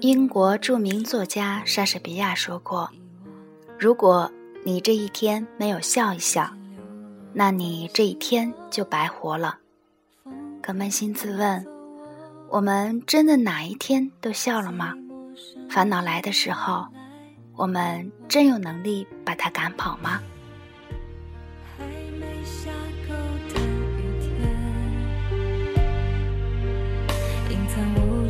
英国著名作家莎士比亚说过：“如果你这一天没有笑一笑，那你这一天就白活了。”可扪心自问，我们真的哪一天都笑了吗？烦恼来的时候，我们真有能力把它赶跑吗？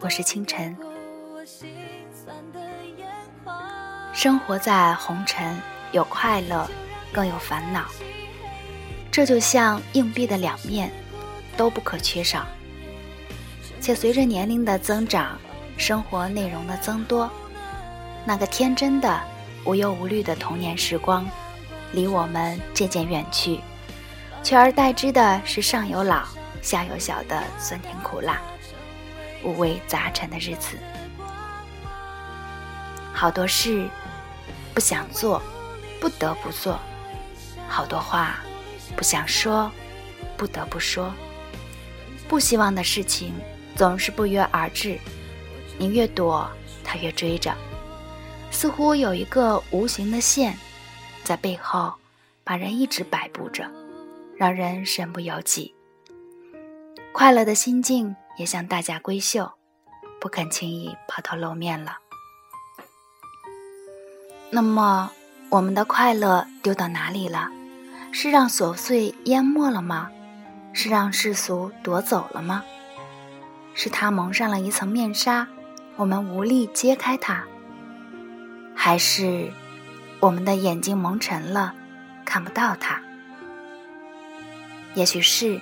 我是清晨。生活在红尘，有快乐，更有烦恼。这就像硬币的两面，都不可缺少。且随着年龄的增长，生活内容的增多，那个天真的、无忧无虑的童年时光。离我们渐渐远去，取而代之的是上有老下有小的酸甜苦辣、五味杂陈的日子。好多事不想做，不得不做；好多话不想说，不得不说。不希望的事情总是不约而至，你越躲，他越追着，似乎有一个无形的线。在背后，把人一直摆布着，让人身不由己。快乐的心境也像大家闺秀，不肯轻易抛头露面了。那么，我们的快乐丢到哪里了？是让琐碎淹没了吗？是让世俗夺走了吗？是它蒙上了一层面纱，我们无力揭开它？还是？我们的眼睛蒙尘了，看不到它。也许是，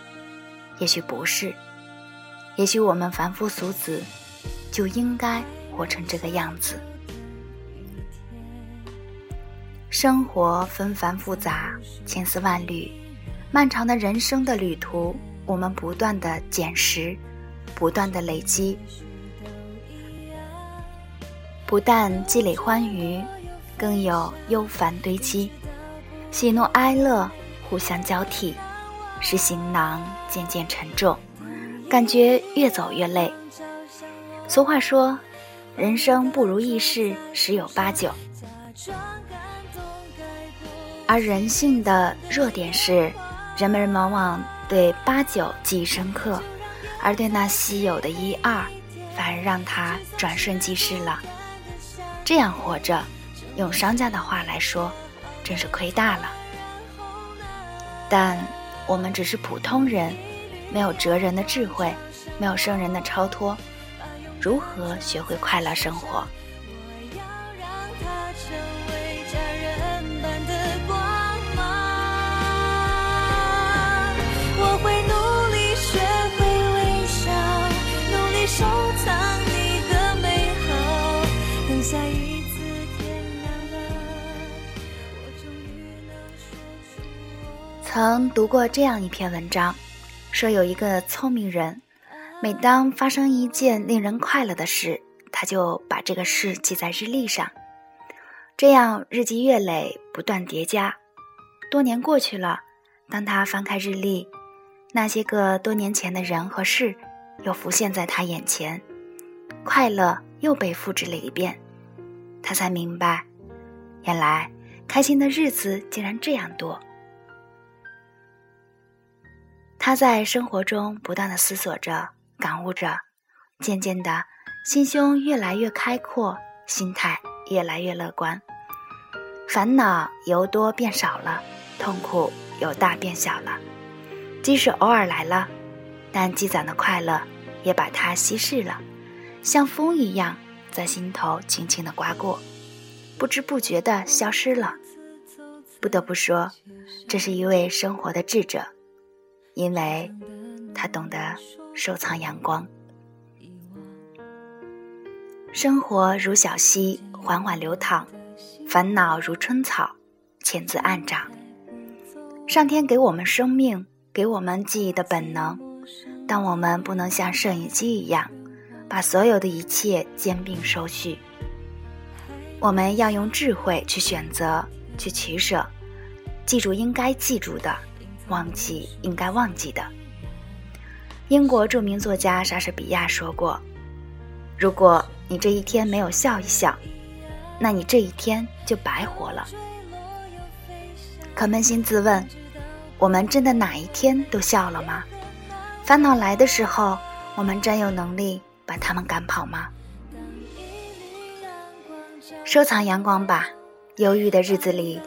也许不是，也许我们凡夫俗子就应该活成这个样子。生活纷繁复杂，千丝万缕，漫长的人生的旅途，我们不断的捡拾，不断的累积，不但积累欢愉。更有忧烦堆积，喜怒哀乐互相交替，使行囊渐渐沉重，感觉越走越累。俗话说：“人生不如意事十有八九。”而人性的弱点是，人们往往对八九记忆深刻，而对那稀有的一二，反而让它转瞬即逝了。这样活着。用商家的话来说，真是亏大了。但我们只是普通人，没有哲人的智慧，没有圣人的超脱，如何学会快乐生活？曾读过这样一篇文章，说有一个聪明人，每当发生一件令人快乐的事，他就把这个事记在日历上，这样日积月累，不断叠加。多年过去了，当他翻开日历，那些个多年前的人和事又浮现在他眼前，快乐又被复制了一遍。他才明白，原来开心的日子竟然这样多。他在生活中不断的思索着、感悟着，渐渐的，心胸越来越开阔，心态越来越乐观，烦恼由多变少了，痛苦由大变小了。即使偶尔来了，但积攒的快乐也把它稀释了，像风一样在心头轻轻的刮过，不知不觉的消失了。不得不说，这是一位生活的智者。因为他懂得收藏阳光。生活如小溪，缓缓流淌；烦恼如春草，潜自暗长。上天给我们生命，给我们记忆的本能，但我们不能像摄影机一样，把所有的一切兼并收续。我们要用智慧去选择，去取舍，记住应该记住的，忘记应该忘记的。英国著名作家莎士比亚说过：“如果你这一天没有笑一笑，那你这一天就白活了。”可扪心自问，我们真的哪一天都笑了吗？烦恼来的时候，我们真有能力把他们赶跑吗？收藏阳光吧，忧郁的日子里，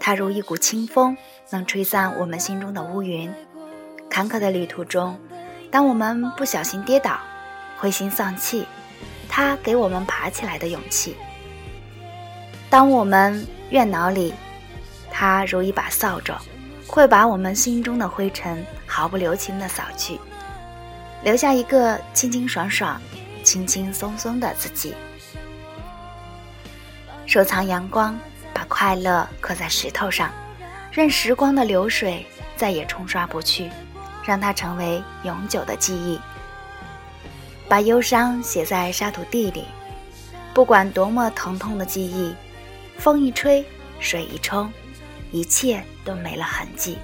它如一股清风，能吹散我们心中的乌云。坎坷的旅途中，当我们不小心跌倒、灰心丧气，它给我们爬起来的勇气。当我们怨恼里，它如一把扫帚，会把我们心中的灰尘毫不留情地扫去，留下一个清清爽爽、轻轻松松的自己。收藏阳光，把快乐刻在石头上，任时光的流水再也冲刷不去，让它成为永久的记忆。把忧伤写在沙土地里，不管多么疼痛的记忆，风一吹，水一冲，一切都没了痕迹。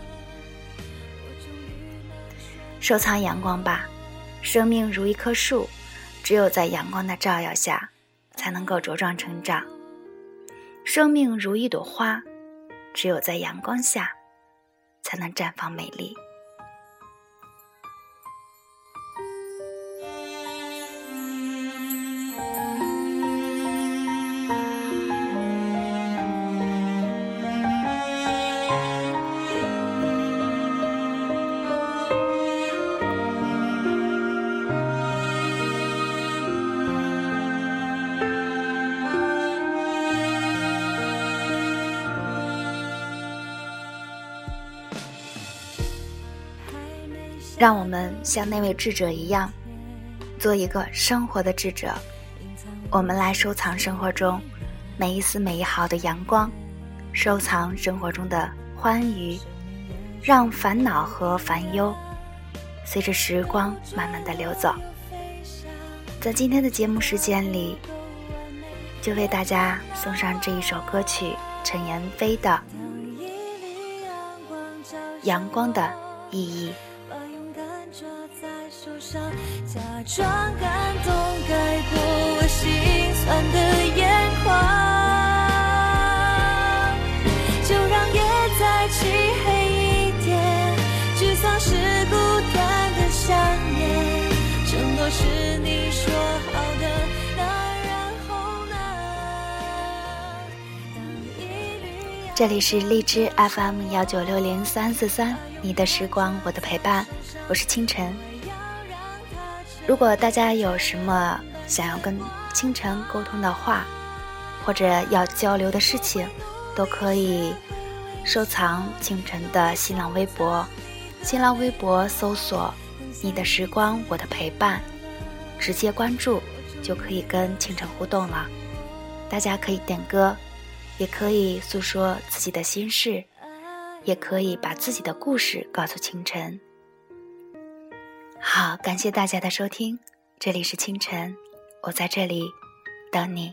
收藏阳光吧，生命如一棵树，只有在阳光的照耀下，才能够茁壮成长。生命如一朵花，只有在阳光下，才能绽放美丽。让我们像那位智者一样，做一个生活的智者。我们来收藏生活中每一丝每一毫的阳光，收藏生活中的欢愉，让烦恼和烦忧随着时光慢慢的流走。在今天的节目时间里，就为大家送上这一首歌曲陈妍霏的《阳光的意义》。受伤假装感动盖过我心酸的眼眶，就让夜再漆黑一点，沮丧是孤单的想念，承诺是你说好的，那然后呢？这里是荔枝 FM 幺九六零三四三，你的时光，我的陪伴，我是清晨。如果大家有什么想要跟清晨沟通的话，或者要交流的事情，都可以收藏清晨的新浪微博。新浪微博搜索“你的时光，我的陪伴”，直接关注就可以跟清晨互动了。大家可以点歌，也可以诉说自己的心事，也可以把自己的故事告诉清晨。好，感谢大家的收听，这里是清晨，我在这里等你。